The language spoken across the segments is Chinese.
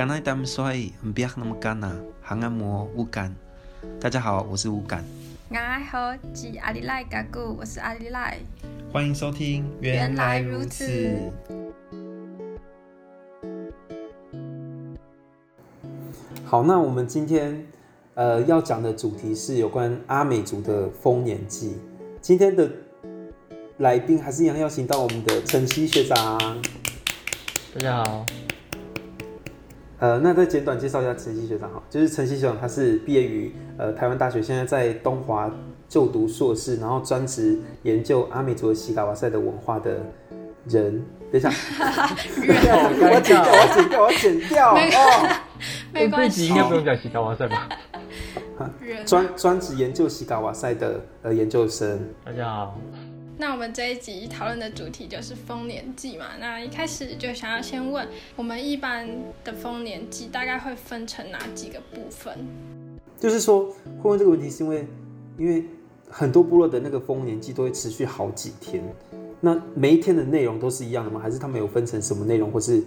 刚才他们说不要那么干呐，还按摩乌干。大家好，我是乌干。我好，是阿里赖嘎古，我是阿里赖。欢迎收听，原来如此。好，那我们今天呃要讲的主题是有关阿美族的丰年祭。今天的来宾还是一样邀请到我们的晨曦学长。大家好。呃，那再简短介绍一下晨曦学长哈，就是晨曦学长，他是毕业于呃台湾大学，现在在东华就读硕士，然后专职研究阿美族的西嘎瓦塞的文化的人。等一下，我要剪掉，我要剪掉，我要剪掉哦。没关系，应该不用讲西嘎瓦塞吧？专专职研究西嘎瓦塞的呃研究生。大家好。那我们这一集讨论的主题就是丰年祭嘛。那一开始就想要先问，我们一般的丰年祭大概会分成哪几个部分？就是说，会问这个问题，是因为因为很多部落的那个丰年祭都会持续好几天。那每一天的内容都是一样的吗？还是他们有分成什么内容，或是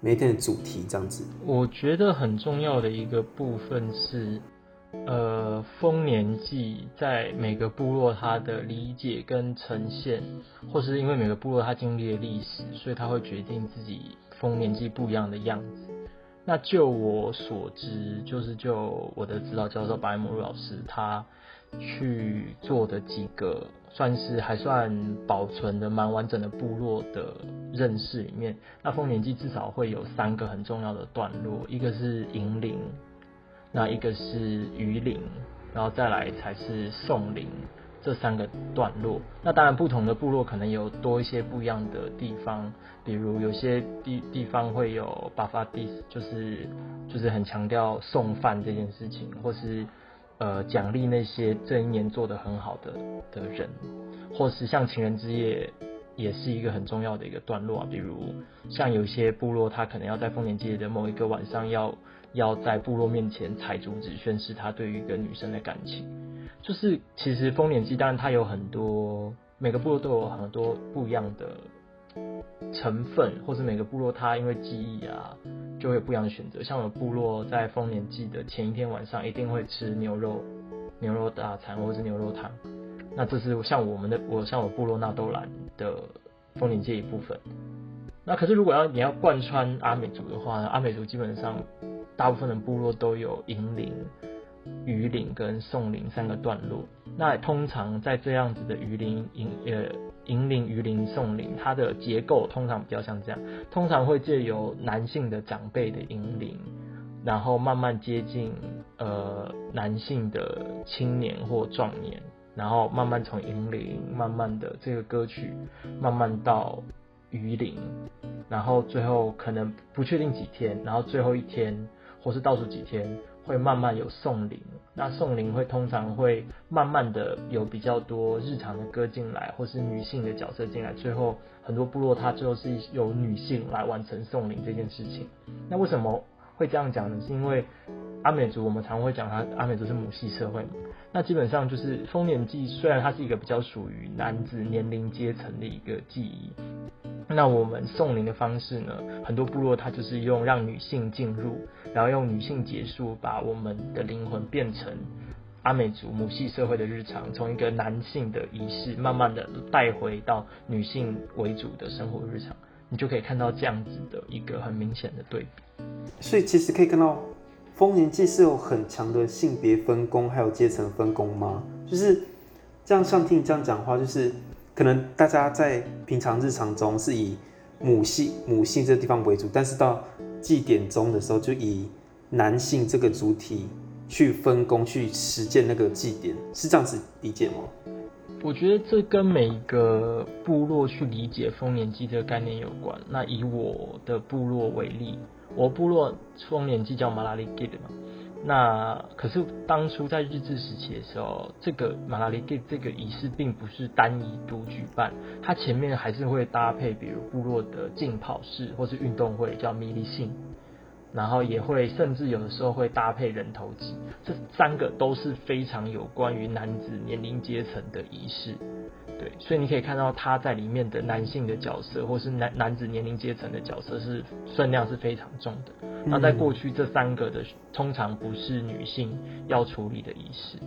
每一天的主题这样子？我觉得很重要的一个部分是。呃，丰年祭在每个部落它的理解跟呈现，或是因为每个部落它经历的历史，所以它会决定自己丰年祭不一样的样子。那就我所知，就是就我的指导教授白木老师他去做的几个，算是还算保存的蛮完整的部落的认识里面，那丰年祭至少会有三个很重要的段落，一个是迎灵。那一个是鱼灵，然后再来才是送灵，这三个段落。那当然，不同的部落可能有多一些不一样的地方，比如有些地地方会有巴伐迪斯，就是就是很强调送饭这件事情，或是呃奖励那些这一年做得很好的的人，或是像情人之夜也是一个很重要的一个段落啊。比如像有些部落，他可能要在丰年祭的某一个晚上要。要在部落面前踩竹子，宣示他对于一个女生的感情。就是其实丰年祭，当然它有很多，每个部落都有很多不一样的成分，或是每个部落它因为记忆啊，就会有不一样的选择。像有部落在丰年祭的前一天晚上，一定会吃牛肉、牛肉大餐或者是牛肉汤。那这是像我们的，我像我部落纳豆兰的丰年祭一部分。那可是如果要你要贯穿阿美族的话，阿美族基本上。大部分的部落都有迎灵、鱼灵跟送灵三个段落。那通常在这样子的鱼灵、迎呃迎灵、鱼灵、送灵，它的结构通常比较像这样，通常会借由男性的长辈的迎灵，然后慢慢接近呃男性的青年或壮年，然后慢慢从迎灵，慢慢的这个歌曲，慢慢到鱼灵，然后最后可能不确定几天，然后最后一天。或是倒数几天会慢慢有送灵，那送灵会通常会慢慢的有比较多日常的歌进来，或是女性的角色进来，最后很多部落它最后是由女性来完成送灵这件事情。那为什么会这样讲呢？是因为阿美族我们常会讲它，阿美族是母系社会嘛。那基本上就是丰年祭，虽然它是一个比较属于男子年龄阶层的一个记忆。那我们送灵的方式呢？很多部落它就是用让女性进入，然后用女性结束，把我们的灵魂变成阿美族母系社会的日常，从一个男性的仪式，慢慢的带回到女性为主的生活日常，你就可以看到这样子的一个很明显的对比。所以其实可以看到，丰年祭是有很强的性别分工，还有阶层分工吗？就是这样，像听你这样讲话，就是。可能大家在平常日常中是以母系母性这个地方为主，但是到祭典中的时候，就以男性这个主体去分工去实践那个祭典，是这样子理解吗？我觉得这跟每一个部落去理解丰年祭这个概念有关。那以我的部落为例，我部落丰年祭叫马拉里吉的嘛。那可是当初在日治时期的时候，这个马拉里给这个仪式并不是单一独举办，它前面还是会搭配，比如部落的竞跑式或是运动会叫米利信，然后也会甚至有的时候会搭配人头祭，这三个都是非常有关于男子年龄阶层的仪式。对，所以你可以看到他在里面的男性的角色，或是男男子年龄阶层的角色是分量是非常重的。那在过去这三个的通常不是女性要处理的仪式。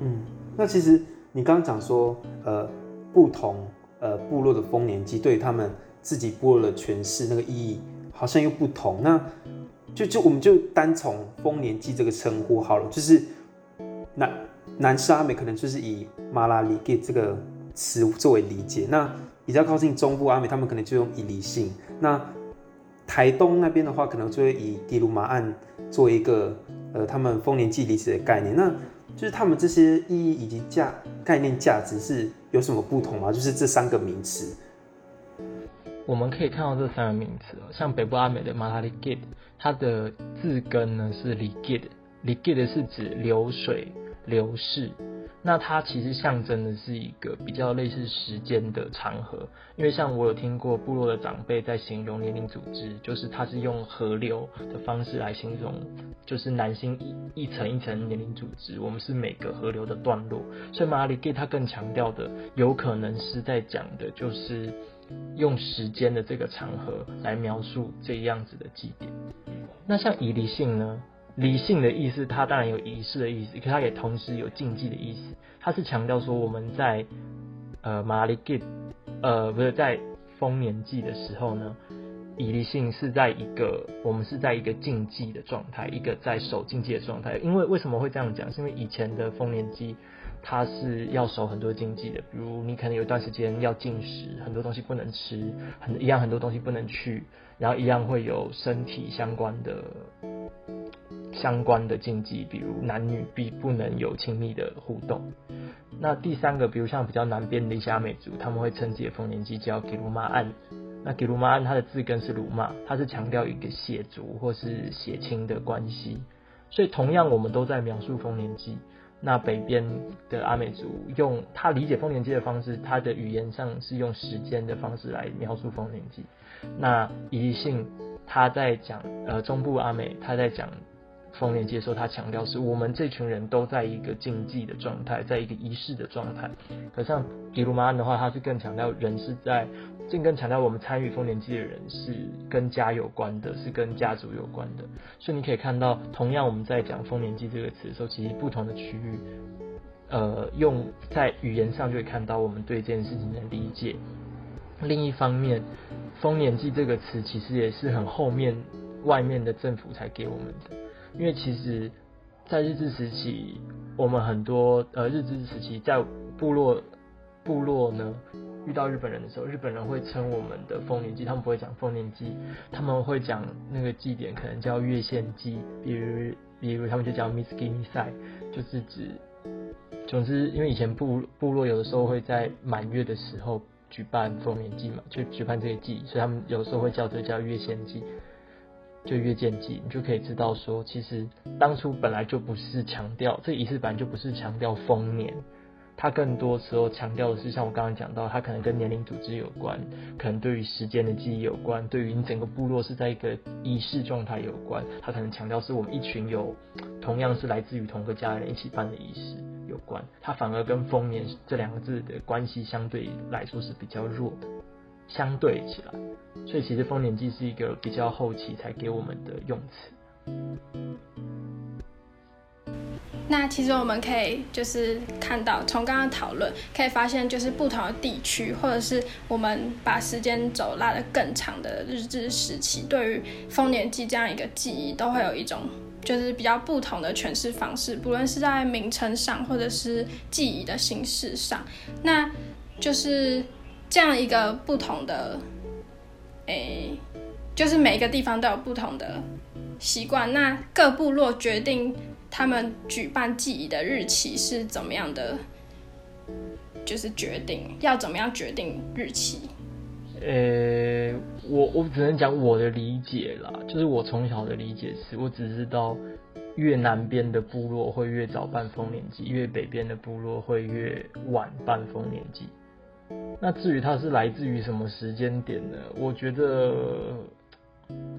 嗯，那其实你刚刚讲说，呃，不同呃部落的丰年祭对他们自己部落的诠释那个意义好像又不同。那就就我们就单从丰年祭这个称呼好了，就是南南势阿美可能就是以马拉里给这个词作为理解，那比较靠近中部阿美，他们可能就用以理性。那台东那边的话，可能就会以迪鲁马案做一个呃他们丰年祭理解的概念。那就是他们这些意义以及价概念价值是有什么不同吗？就是这三个名词。我们可以看到这三个名词哦，像北部阿美的马拉里吉，它的字根呢是里吉，里吉的是指流水、流逝。那它其实象征的是一个比较类似时间的长河，因为像我有听过部落的长辈在形容年龄组织，就是它是用河流的方式来形容，就是男性一一层一层年龄组织，我们是每个河流的段落，所以马里给它更强调的，有可能是在讲的就是用时间的这个长河来描述这样子的祭典。那像以离性呢？理性的意思，它当然有仪式的意思，可它也同时有禁忌的意思。它是强调说我们在呃马里吉，呃不是在丰年祭的时候呢，以离性是在一个我们是在一个禁忌的状态，一个在守禁忌的状态。因为为什么会这样讲？是因为以前的丰年祭它是要守很多禁忌的，比如你可能有一段时间要禁食，很多东西不能吃，很一样很多东西不能去，然后一样会有身体相关的。相关的禁忌，比如男女必不能有亲密的互动。那第三个，比如像比较南边的一些阿美族，他们会称自己的丰年祭叫给鲁玛案。那给鲁玛案它的字根是鲁玛，它是强调一个血族或是血亲的关系。所以同样，我们都在描述丰年祭。那北边的阿美族用他理解丰年祭的方式，他的语言上是用时间的方式来描述丰年祭。那宜兴他在讲呃中部阿美，他在讲。丰年祭的时候，他强调是我们这群人都在一个禁忌的状态，在一个仪式的状态。可像迪鲁玛安的话，他是更强调人是在，更更强调我们参与丰年祭的人是跟家有关的，是跟家族有关的。所以你可以看到，同样我们在讲丰年祭这个词的时候，其实不同的区域，呃，用在语言上就会看到我们对这件事情的理解。另一方面，丰年祭这个词其实也是很后面外面的政府才给我们的。因为其实，在日治时期，我们很多呃日治时期在部落部落呢遇到日本人的时候，日本人会称我们的丰年祭，他们不会讲丰年祭，他们会讲那个祭典可能叫月献祭，比如比如他们就叫 Miski Misai，就是指，总之因为以前部部落有的时候会在满月的时候举办丰年祭嘛，就举办这个祭，所以他们有时候会叫这叫月献祭。就越见祭，你就可以知道说，其实当初本来就不是强调这仪式，本来就不是强调丰年，它更多时候强调的是像我刚刚讲到，它可能跟年龄组织有关，可能对于时间的记忆有关，对于你整个部落是在一个仪式状态有关，它可能强调是我们一群有同样是来自于同个家人一起办的仪式有关，它反而跟丰年这两个字的关系相对来说是比较弱的。相对起来，所以其实丰年祭是一个比较后期才给我们的用词。那其实我们可以就是看到，从刚刚讨论可以发现，就是不同的地区，或者是我们把时间轴拉得更长的日治时期，对于丰年祭这样一个记忆，都会有一种就是比较不同的诠释方式，不论是在名称上，或者是记忆的形式上，那就是。这样一个不同的，诶、就是每一个地方都有不同的习惯。那各部落决定他们举办祭仪的日期是怎么样的？就是决定要怎么样决定日期？呃、我我只能讲我的理解啦，就是我从小的理解是，我只知道越南边的部落会越早办丰年祭，越北边的部落会越晚办丰年祭。那至于它是来自于什么时间点呢？我觉得，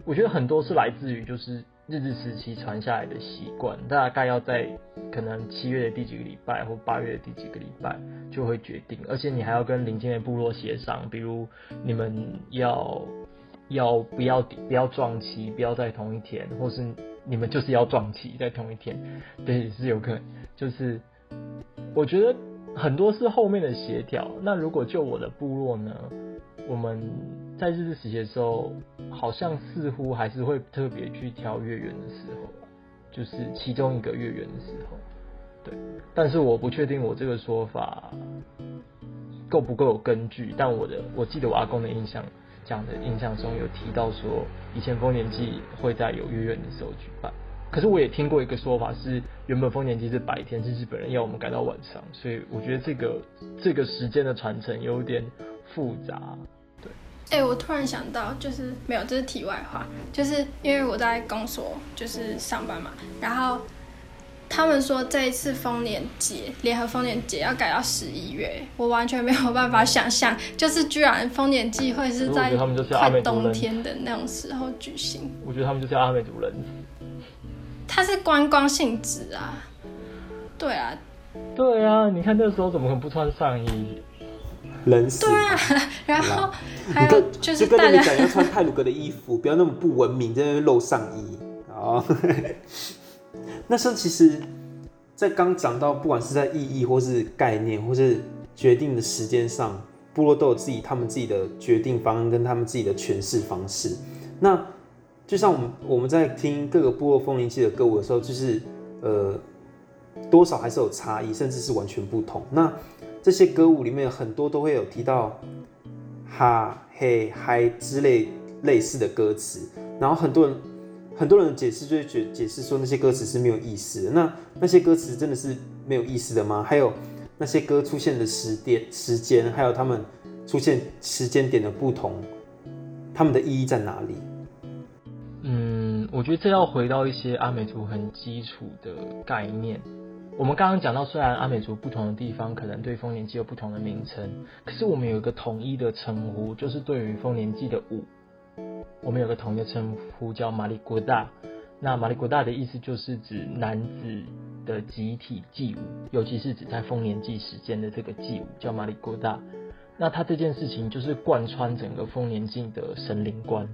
我觉得很多是来自于就是日治时期传下来的习惯，大概要在可能七月的第几个礼拜或八月的第几个礼拜就会决定，而且你还要跟邻近的部落协商，比如你们要要不要不要撞期，不要在同一天，或是你们就是要撞期在同一天，对，是有可能。就是我觉得很多是后面的协调。那如果就我的部落呢，我们。在日治时的时候，好像似乎还是会特别去挑月圆的时候，就是其中一个月圆的时候，对。但是我不确定我这个说法够不够有根据。但我的我记得我阿公的印象讲的印象中有提到说，以前丰年祭会在有月圆的时候举办。可是我也听过一个说法是，原本丰年祭是白天，是日本人要我们改到晚上，所以我觉得这个这个时间的传承有点复杂。对哎、我突然想到，就是没有，这是题外话，就是因为我在公所就是上班嘛，然后他们说这一次丰年节联合丰年节要改到十一月，我完全没有办法想象，就是居然丰年祭会是在快冬天的那种时候举行。我觉得他们就是阿美族人，他是观光性质啊，对啊，对啊，你看那时候怎么可能不穿上衣？冷死！对啊，然后还有就是大家讲要穿泰鲁格的衣服，不要那么不文明，在那边露上衣哦。那时候其实，在刚讲到，不管是在意义或是概念，或是决定的时间上，部落都有自己他们自己的决定方案跟他们自己的诠释方式。那就像我们我们在听各个部落丰年祭的歌舞的时候，就是呃，多少还是有差异，甚至是完全不同。那这些歌舞里面很多都会有提到哈嘿嗨之类类似的歌词，然后很多人很多人的解释就会解解释说那些歌词是没有意思的。那那些歌词真的是没有意思的吗？还有那些歌出现的时点时间，还有他们出现时间点的不同，他们的意义在哪里？我觉得这要回到一些阿美族很基础的概念。我们刚刚讲到，虽然阿美族不同的地方可能对丰年祭有不同的名称，可是我们有一个统一的称呼，就是对于丰年祭的舞，我们有个统一的称呼叫马里古大。那马里古大的意思就是指男子的集体祭舞，尤其是指在丰年祭时间的这个祭舞叫马里古大。那他这件事情就是贯穿整个丰年祭的神灵观。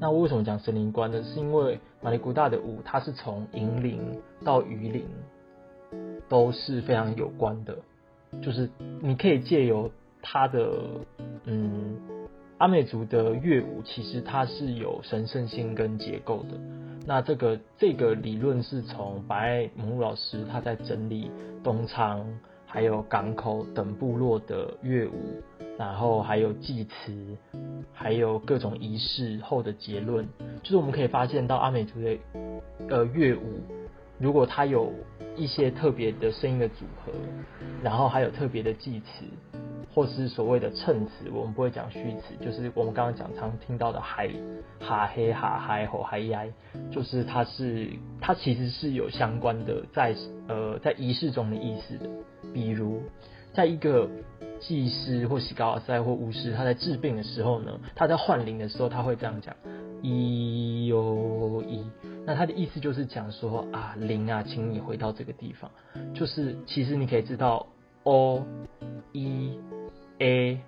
那我为什么讲神灵观呢？是因为马里古大的舞，它是从银灵到鱼灵。都是非常有关的，就是你可以借由他的，嗯，阿美族的乐舞，其实它是有神圣性跟结构的。那这个这个理论是从白爱蒙老师他在整理东昌还有港口等部落的乐舞，然后还有祭词，还有各种仪式后的结论，就是我们可以发现到阿美族的呃乐舞，如果它有一些特别的声音的组合，然后还有特别的祭词，或是所谓的衬词，我们不会讲虚词，就是我们刚刚讲常听到的嗨哈嘿哈嗨吼嗨呀，就是它是它其实是有相关的在呃在仪式中的意思的，比如在一个祭师或西高尔赛或巫师他在治病的时候呢，他在换灵的时候他会这样讲，一哟一。那他的意思就是讲说啊，灵啊，请你回到这个地方。就是其实你可以知道，o、e、a、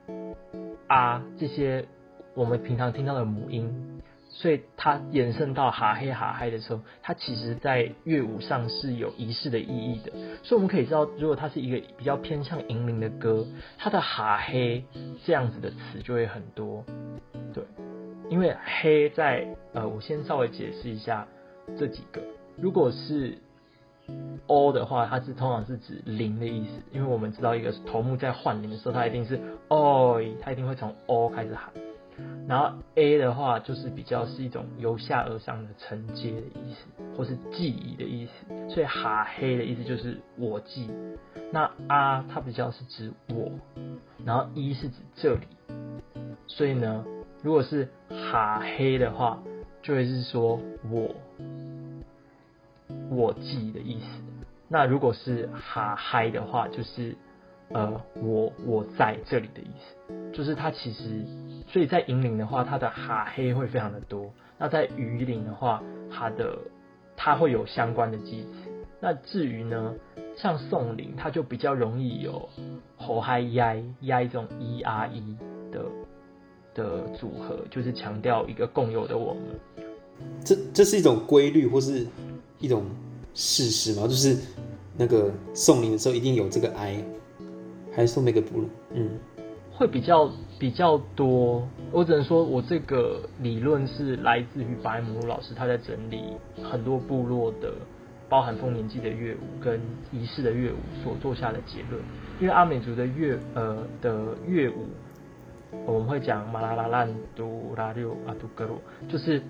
r 这些我们平常听到的母音，所以它延伸到哈嘿哈嗨的时候，它其实在乐舞上是有仪式的意义的。所以我们可以知道，如果它是一个比较偏向迎灵的歌，它的哈嘿这样子的词就会很多。对，因为嘿在呃，我先稍微解释一下。这几个，如果是 o 的话，它是通常是指零的意思，因为我们知道一个头目在换零的时候，它一定是 oi，它一定会从 o 开始喊。然后 a 的话，就是比较是一种由下而上的承接的意思，或是记忆的意思。所以哈黑的意思就是我记。那 r 它比较是指我，然后 e 是指这里。所以呢，如果是哈黑的话，就会是说我。我记的意思。那如果是哈嗨的话，就是呃我我在这里的意思。就是它其实，所以在迎灵的话，它的哈嘿会非常的多。那在余灵的话，它的它会有相关的机词。那至于呢，像送灵，它就比较容易有吼嗨呀呀这种 e r e 的的组合，就是强调一个共有的我们。这这是一种规律或是一种事实嘛？就是那个送灵的时候一定有这个 i，还是送那个不？嗯，会比较比较多。我只能说我这个理论是来自于白姆鲁老师，他在整理很多部落的。包含丰年祭的乐舞跟仪式的乐舞所做下的结论，因为阿美族的乐呃的乐舞，我们会讲马拉拉兰都拉六阿杜格罗，就是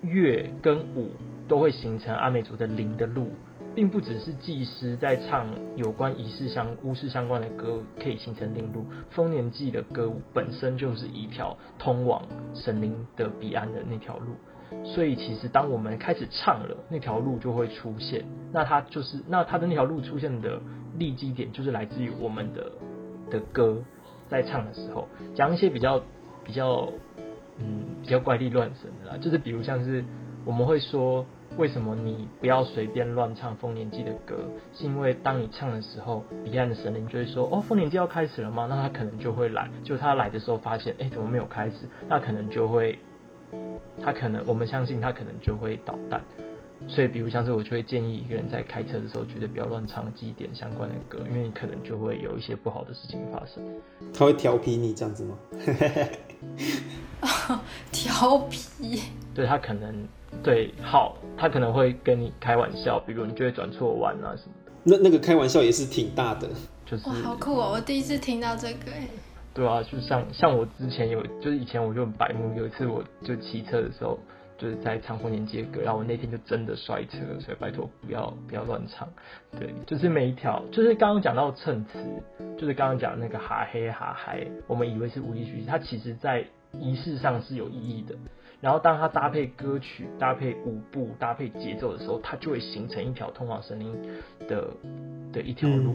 乐跟舞都会形成阿美族的灵的路，并不只是祭师在唱有关仪式相巫师相关的歌可以形成灵路，丰年祭的歌舞本身就是一条通往神灵的彼岸的那条路。所以其实当我们开始唱了，那条路就会出现。那它就是，那它的那条路出现的立基点，就是来自于我们的的歌，在唱的时候，讲一些比较比较嗯比较怪力乱神的啦。就是比如像是我们会说，为什么你不要随便乱唱丰年祭的歌？是因为当你唱的时候，彼岸的神灵就会说，哦，丰年祭要开始了吗？那他可能就会来。就他来的时候发现，哎，怎么没有开始？那可能就会。他可能，我们相信他可能就会捣蛋，所以比如像是我就会建议一个人在开车的时候，绝对不要乱唱祭典相关的歌，因为你可能就会有一些不好的事情发生。他会调皮你这样子吗？调皮？对，他可能对，好，他可能会跟你开玩笑，比如你就会转错弯啊什么的。那那个开玩笑也是挺大的，就是哇，好酷哦！我第一次听到这个对啊，就像像我之前有，就是以前我就很白目，有一次我就骑车的时候，就是在唱过年祭歌，然后我那天就真的摔车，所以拜托不要不要乱唱。对，就是每一条，就是刚刚讲到衬词，就是刚刚讲那个哈嘿哈嗨，我们以为是无意学习，它其实在仪式上是有意义的。然后当它搭配歌曲、搭配舞步、搭配节奏的时候，它就会形成一条通往神灵的的一条路。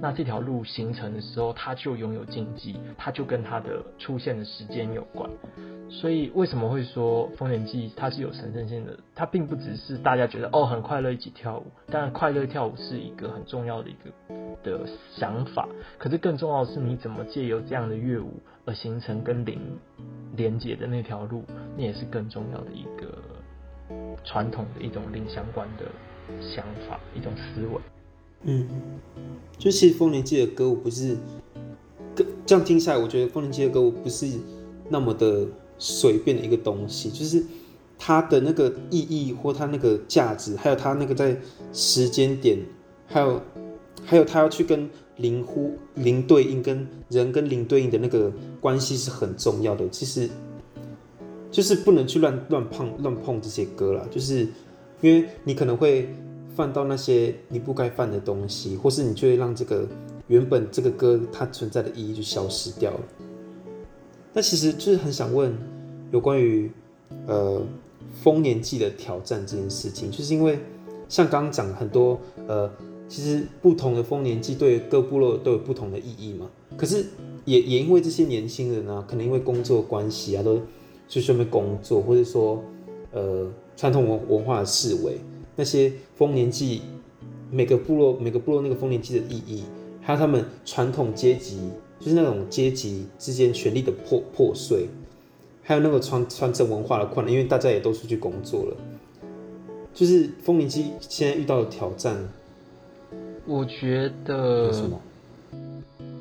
那这条路形成的时候，它就拥有禁忌，它就跟它的出现的时间有关。所以为什么会说丰年祭它是有神圣性的？它并不只是大家觉得哦很快乐一起跳舞，当然快乐跳舞是一个很重要的一个的想法。可是更重要的是你怎么借由这样的乐舞而形成跟灵连接的那条路，那也是更重要的一个传统的一种灵相关的想法，一种思维。嗯，就其实丰年祭的歌舞不是，这样听下来，我觉得丰年祭的歌舞不是那么的随便的一个东西，就是它的那个意义或它那个价值，还有它那个在时间点，还有还有它要去跟灵呼灵对应，跟人跟灵对应的那个关系是很重要的。其实就是不能去乱乱碰乱碰这些歌啦，就是因为你可能会。犯到那些你不该犯的东西，或是你就会让这个原本这个歌它存在的意义就消失掉了。那其实就是很想问有关于呃丰年祭的挑战这件事情，就是因为像刚刚讲很多呃，其实不同的丰年祭对各部落都有不同的意义嘛。可是也也因为这些年轻人啊，可能因为工作关系啊，都去顺便工作，或者说呃传统文文化的思维。那些丰年祭，每个部落每个部落那个丰年祭的意义，还有他们传统阶级，就是那种阶级之间权力的破破碎，还有那个传传承文化的困难，因为大家也都出去工作了，就是丰年祭现在遇到的挑战。我觉得？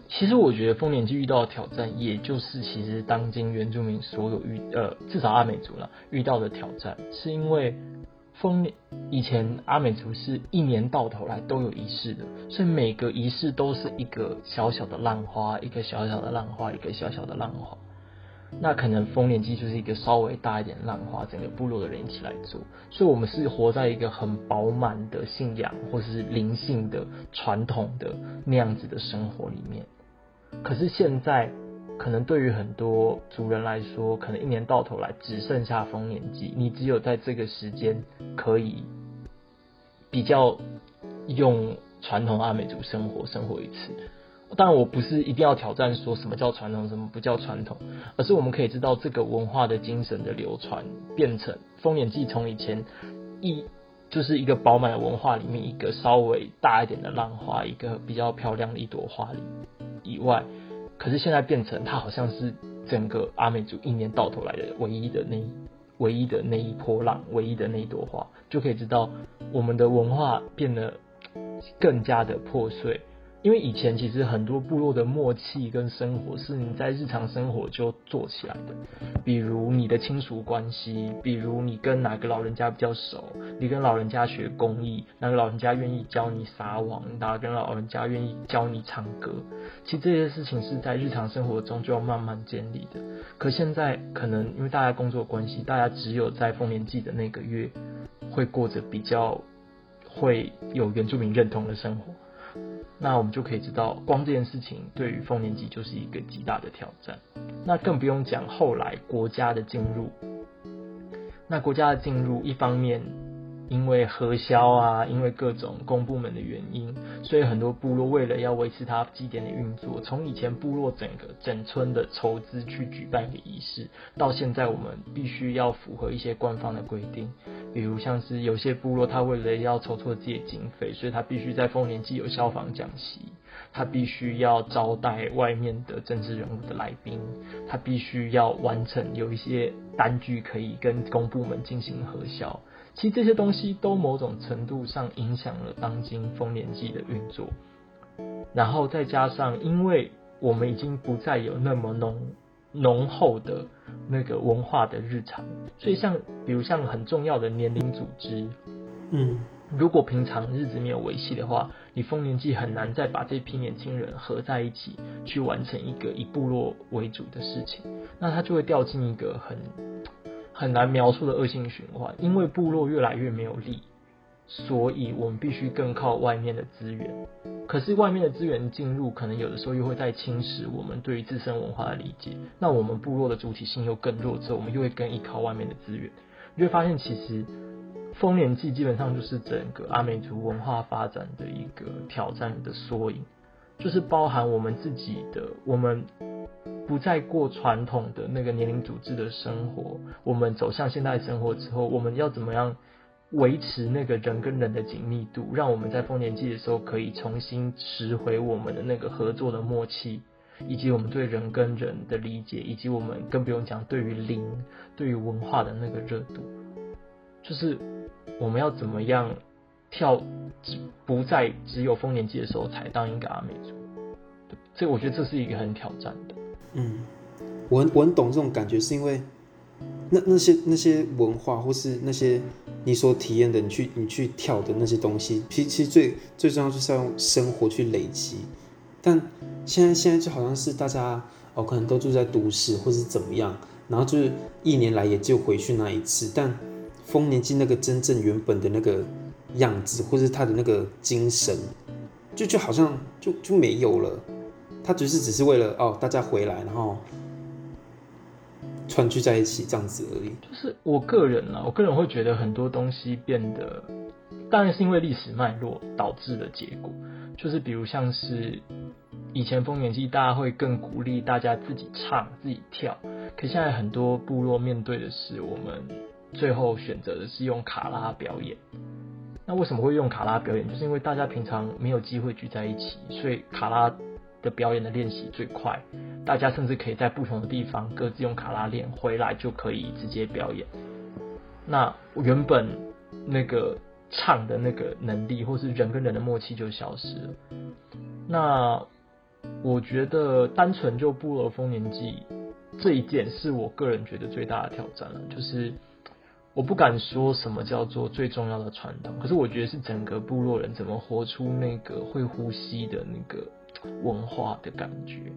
其实我觉得丰年祭遇到的挑战，也就是其实当今原住民所有遇呃，至少阿美族啦遇到的挑战，是因为。丰年以前阿美族是一年到头来都有仪式的，所以每个仪式都是一个小小的浪花，一个小小的浪花，一个小小的浪花。那可能丰年祭就是一个稍微大一点的浪花，整个部落的人一起来做，所以我们是活在一个很饱满的信仰或是灵性的传统的那样子的生活里面。可是现在。可能对于很多族人来说，可能一年到头来只剩下丰年祭，你只有在这个时间可以比较用传统阿美族生活生活一次。但，我不是一定要挑战说什么叫传统，什么不叫传统，而是我们可以知道这个文化的精神的流传，变成丰年祭从以前一就是一个饱满的文化里面一个稍微大一点的浪花，一个比较漂亮的一朵花里以外，可是现在变成它好像是整个阿美族一年到头来的唯一的那一唯一的那一波浪，唯一的那一朵花，就可以知道我们的文化变得更加的破碎。因为以前其实很多部落的默契跟生活是你在日常生活就做起来的，比如你的亲属关系，比如你跟哪个老人家比较熟，你跟老人家学工艺，哪个老人家愿意教你撒网，哪个老人家愿意教你唱歌，其实这些事情是在日常生活中就要慢慢建立的。可现在可能因为大家工作关系，大家只有在丰年祭的那个月会过着比较会有原住民认同的生活。那我们就可以知道，光这件事情对于丰年祭就是一个极大的挑战。那更不用讲后来国家的进入。那国家的进入，一方面因为核销啊，因为各种公部门的原因，所以很多部落为了要维持它祭典的运作，从以前部落整个整村的筹资去举办一个仪式，到现在我们必须要符合一些官方的规定。比如像是有些部落，他为了要筹措自己的经费，所以他必须在丰年祭有消防讲习，他必须要招待外面的政治人物的来宾，他必须要完成有一些单据可以跟公部门进行核销。其实这些东西都某种程度上影响了当今丰年祭的运作。然后再加上，因为我们已经不再有那么浓。浓厚的那个文化的日常，所以像比如像很重要的年龄组织，嗯，如果平常日子没有维系的话，你丰年祭很难再把这批年轻人合在一起去完成一个以部落为主的事情，那他就会掉进一个很很难描述的恶性循环，因为部落越来越没有力。所以我们必须更靠外面的资源，可是外面的资源进入，可能有的时候又会再侵蚀我们对于自身文化的理解。那我们部落的主体性又更弱之后，我们又会更依靠外面的资源。你会发现，其实丰年祭基本上就是整个阿美族文化发展的一个挑战的缩影，就是包含我们自己的，我们不再过传统的那个年龄组织的生活，我们走向现代生活之后，我们要怎么样？维持那个人跟人的紧密度，让我们在丰年祭的时候可以重新拾回我们的那个合作的默契，以及我们对人跟人的理解，以及我们更不用讲对于灵、对于文化的那个热度，就是我们要怎么样跳，不再只有丰年祭的时候才当一个阿美族。对，这我觉得这是一个很挑战的。嗯，我很我很懂这种感觉，是因为那那些那些文化或是那些。你所体验的，你去你去跳的那些东西，其实最最重要就是要用生活去累积。但现在现在就好像是大家哦，可能都住在都市或是怎么样，然后就是一年来也就回去那一次。但丰年祭那个真正原本的那个样子，或是他的那个精神，就就好像就就没有了。他只是只是为了哦，大家回来，然后。团聚在一起这样子而已。就是我个人啊，我个人会觉得很多东西变得，当然是因为历史脉络导致的结果。就是比如像是以前丰年祭，大家会更鼓励大家自己唱、自己跳。可现在很多部落面对的是，我们最后选择的是用卡拉表演。那为什么会用卡拉表演？就是因为大家平常没有机会聚在一起，所以卡拉。的表演的练习最快，大家甚至可以在不同的地方各自用卡拉练，回来就可以直接表演。那原本那个唱的那个能力，或是人跟人的默契就消失了。那我觉得单纯就部落丰年纪这一件，是我个人觉得最大的挑战了。就是我不敢说什么叫做最重要的传统，可是我觉得是整个部落人怎么活出那个会呼吸的那个。文化的感觉，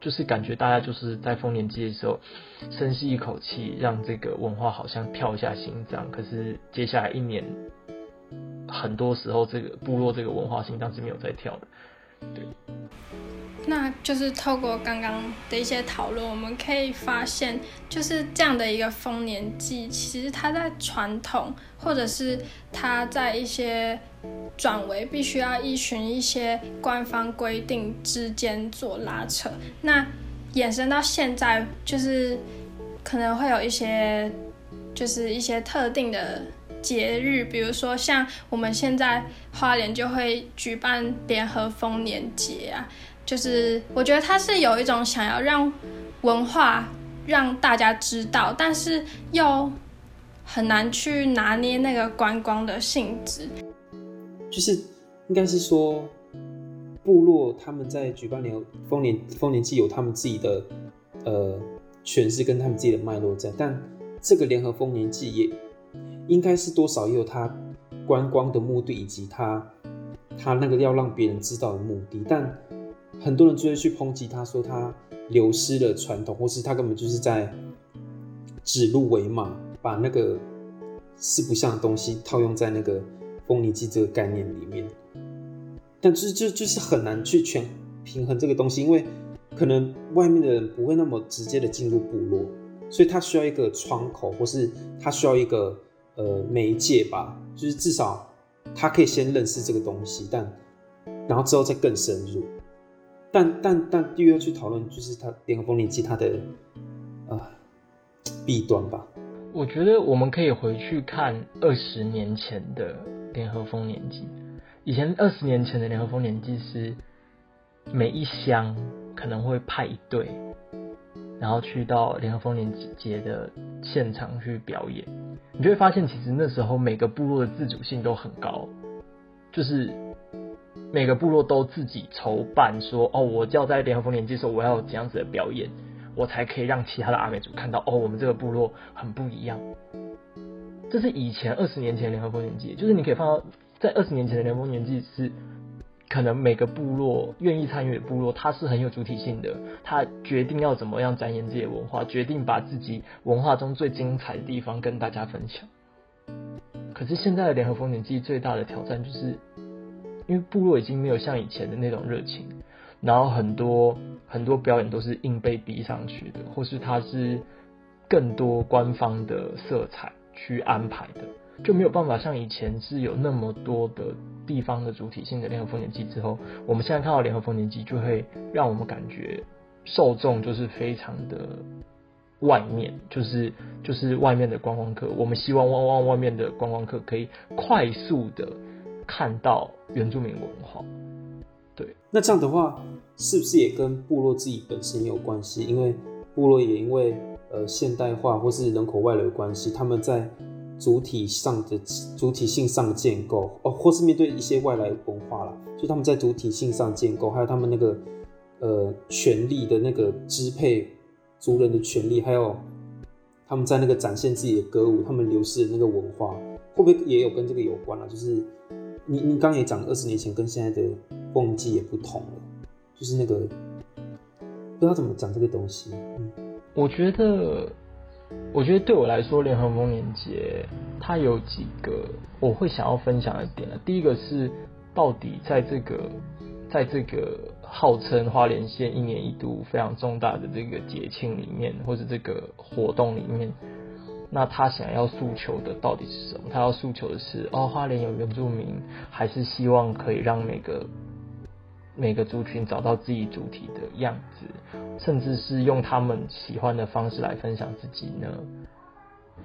就是感觉大家就是在丰年祭的时候深吸一口气，让这个文化好像跳一下心脏。可是接下来一年，很多时候这个部落这个文化心脏是没有在跳的，对。那就是透过刚刚的一些讨论，我们可以发现，就是这样的一个丰年祭，其实它在传统，或者是它在一些转为必须要依循一些官方规定之间做拉扯。那衍生到现在，就是可能会有一些，就是一些特定的节日，比如说像我们现在花莲就会举办联合丰年节啊，就是我觉得他是有一种想要让文化让大家知道，但是又很难去拿捏那个观光的性质。就是应该是说，部落他们在举办联合丰年丰年祭有他们自己的呃诠释跟他们自己的脉络在，但这个联合丰年祭也应该是多少也有他观光的目的以及他他那个要让别人知道的目的，但很多人就会去抨击他说他流失了传统，或是他根本就是在指鹿为马，把那个四不像的东西套用在那个。丰年祭这个概念里面，但就是就就是很难去全平衡这个东西，因为可能外面的人不会那么直接的进入部落，所以他需要一个窗口，或是他需要一个呃媒介吧，就是至少他可以先认识这个东西，但然后之后再更深入。但但但又要去讨论，就是他联合丰年祭它的啊、弊端吧。我觉得我们可以回去看二十年前的。联合丰年祭，以前二十年前的联合丰年祭是每一乡可能会派一队，然后去到联合丰年节的现场去表演。你就会发现，其实那时候每个部落的自主性都很高，就是每个部落都自己筹办，说哦，我就要在联合丰年祭的时候，我要有这样子的表演，我才可以让其他的阿美族看到哦，我们这个部落很不一样。这是以前二十年前联合丰年祭，就是你可以看到，在二十年前的联合丰年祭是，可能每个部落愿意参与的部落，它是很有主体性的，它决定要怎么样展演自己的文化，决定把自己文化中最精彩的地方跟大家分享。可是现在的联合丰年祭最大的挑战就是，因为部落已经没有像以前的那种热情，然后很多很多表演都是硬被逼上去的，或是它是更多官方的色彩。去安排的，就没有办法像以前是有那么多的地方的主体性的联合丰年祭之后，我们现在看到联合丰年祭就会让我们感觉受众就是非常的外面，就是就是外面的观光客。我们希望往往外面的观光客可以快速的看到原住民文化。对，那这样的话，是不是也跟部落自己本身有关系？因为部落也因为。呃，现代化或是人口外流的关系，他们在主体上的主体性上的建构，哦，或是面对一些外来文化啦，就他们在主体性上建构，还有他们那个呃权力的那个支配族人的权利，还有他们在那个展现自己的歌舞，他们流失的那个文化，会不会也有跟这个有关啊？就是你你刚也讲，二十年前跟现在的丰年祭也不同了，就是那个不知道怎么讲这个东西，我觉得，我觉得对我来说，联合丰年节它有几个我会想要分享的点。第一个是，到底在这个，在这个号称花莲县一年一度非常重大的这个节庆里面，或者这个活动里面，那他想要诉求的到底是什么？他要诉求的是，哦，花莲有原住民，还是希望可以让每个。每个族群找到自己主体的样子，甚至是用他们喜欢的方式来分享自己呢？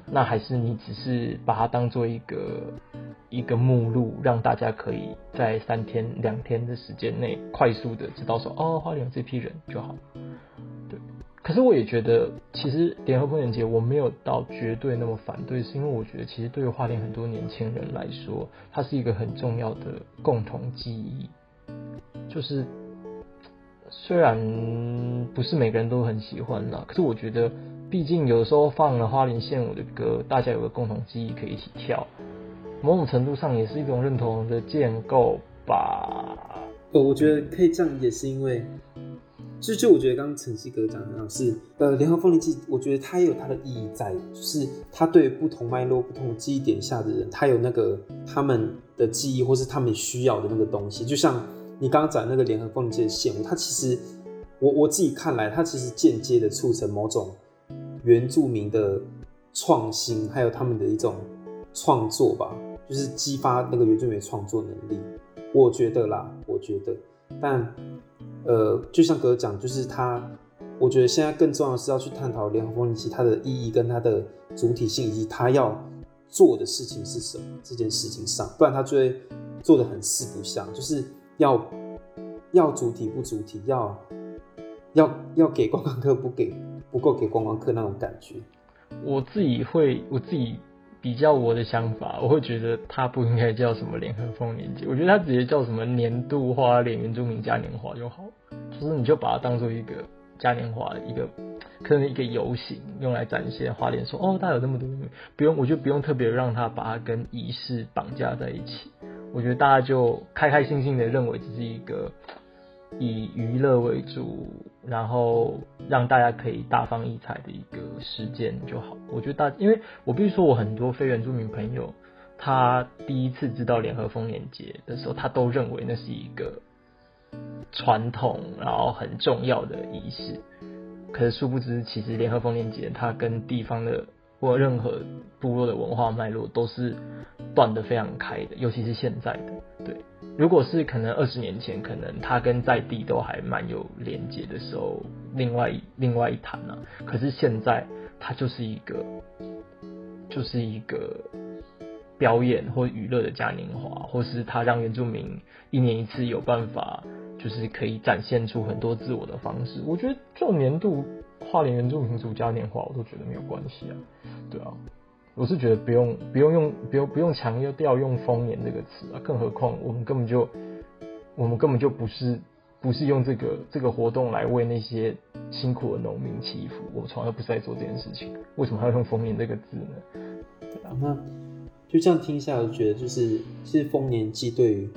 那还是你只是把它当做一个一个目录，让大家可以在三天两天的时间内快速的知道说，哦，花莲有这批人就好。可是我也觉得，其实联合丰年节我没有到绝对那么反对，是因为我觉得其实对于花莲很多年轻人来说，它是一个很重要的共同记忆。就是，虽然不是每个人都很喜欢啦，可是我觉得，毕竟有时候放了花莲县舞的歌，大家有个共同记忆可以一起跳，某种程度上也是一种认同的建构吧。我觉得可以这样，也是因为，就就我觉得刚刚晨曦哥讲的那样是，呃，联合丰年祭，我觉得它也有它的意义在，就是它对不同脉络、不同记忆点下的人，他有那个他们的记忆，或是他们需要的那个东西，就像。你刚刚讲那个联合丰年祭的线，它其实我我自己看来，它其实间接的促成某种原住民的创新，还有他们的一种创作吧，就是激发那个原住民的创作能力。我觉得啦，我觉得，但呃，就像哥讲，就是他，我觉得现在更重要的是要去探讨联合丰年祭它的意义跟它的主体性，以及它要做的事情是什么这件事情上，不然他就会做的很四不像，就是要要主体不主体，要要要给观光客不给不够给观光客那种感觉。我自己会我自己比较我的想法，我会觉得他不应该叫什么联合丰年节，我觉得他直接叫什么年度花莲原住民嘉年华就好，就是你就把它当做一个嘉年华一个。可能一个游行用来展现花莲，说哦，他有这么多，不用，我就不用特别让他把它跟仪式绑架在一起。我觉得大家就开开心心的认为这是一个以娱乐为主，然后让大家可以大放异彩的一个时间就好。我觉得大，因为我必须说，我很多非原住民朋友，他第一次知道联合丰年节的时候，他都认为那是一个传统，然后很重要的仪式。可是殊不知，其实联合丰年节它跟地方的或任何部落的文化脉络都是断得非常开的，尤其是现在的。对，如果是可能二十年前，可能他跟在地都还蛮有连结的时候，另外另外一谈呢、可是现在他就是一个，就是一个表演或娱乐的嘉年华，或是他让原住民一年一次有办法。就是可以展现出很多自我的方式，我觉得这种年度跨年原住民族嘉年华，我都觉得没有关系啊。对啊，我是觉得不用不用用不用不用强调用丰年这个词啊，更何况我们根本就我们根本就不是不是用这个这个活动来为那些辛苦的农民祈福，我从来不是在做这件事情，为什么还要用丰年这个字呢？对啊，那就这样听下来，我觉得就是其实丰年祭对于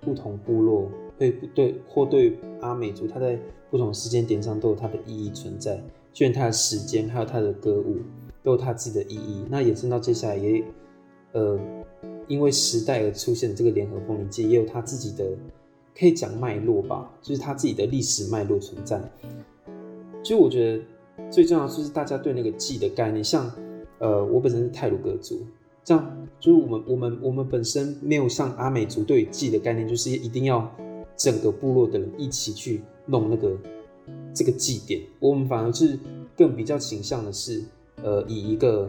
不同部落。对对，或对阿美族，他在不同时间点上都有它的意义存在。就连他的时间，还有他的歌舞，都有他自己的意义。那延伸到接下来也，呃，因为时代而出现的这个联合丰年祭，也有他自己的可以讲脉络吧，就是他自己的历史脉络存在。就我觉得最重要就是大家对那个祭的概念，像呃，我本身是泰鲁格族，这样就是我们我们我们本身没有像阿美族对祭的概念，就是一定要。整个部落的人一起去弄那个这个祭典，我们反而是更比较倾向的是，呃，以一个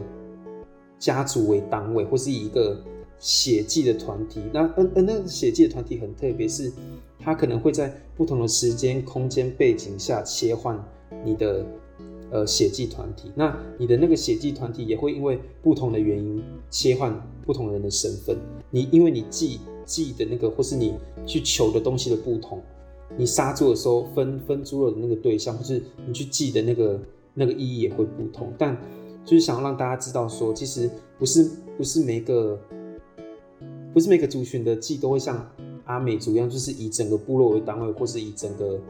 家族为单位，或是以一个血祭的团体。那呃呃，那个血祭的团体很特别，是它可能会在不同的时间、空间、背景下切换你的呃血祭团体。那你的那个血祭团体也会因为不同的原因切换不同人的身份。你因为你祭。祭的那个，或是你去求的东西的不同，你杀猪的时候分分猪肉的那个对象，或是你去祭的那个那个意义也会不同。但就是想要让大家知道说，其实不是不是每个不是每个族群的祭都会像阿美族一样，就是以整个部落为单位，或是以整个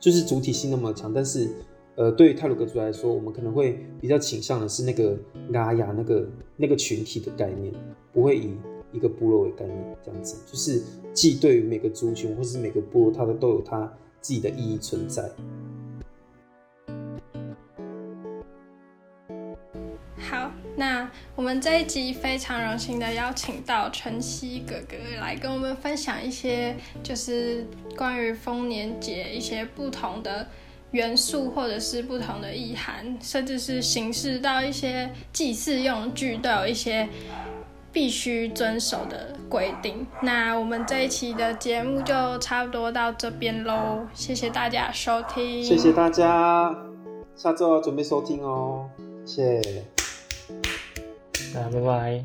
就是主体性那么强。但是呃，对于泰鲁格族来说，我们可能会比较倾向的是那个拉雅那个那个群体的概念，不会以。一个部落为概念，这样子就是祭对于每个族群或是每个部落，它的都有它自己的意义存在。那我们这一集非常荣幸的邀请到晨曦哥哥来跟我们分享一些，就是关于丰年节一些不同的元素，或者是不同的意涵，甚至是形式到一些祭祀用具，都有一些。必须遵守的规定。那我们这一期的节目就差不多到这边喽，谢谢大家收听。谢谢大家，下周要准备收听哦，谢谢，那拜拜。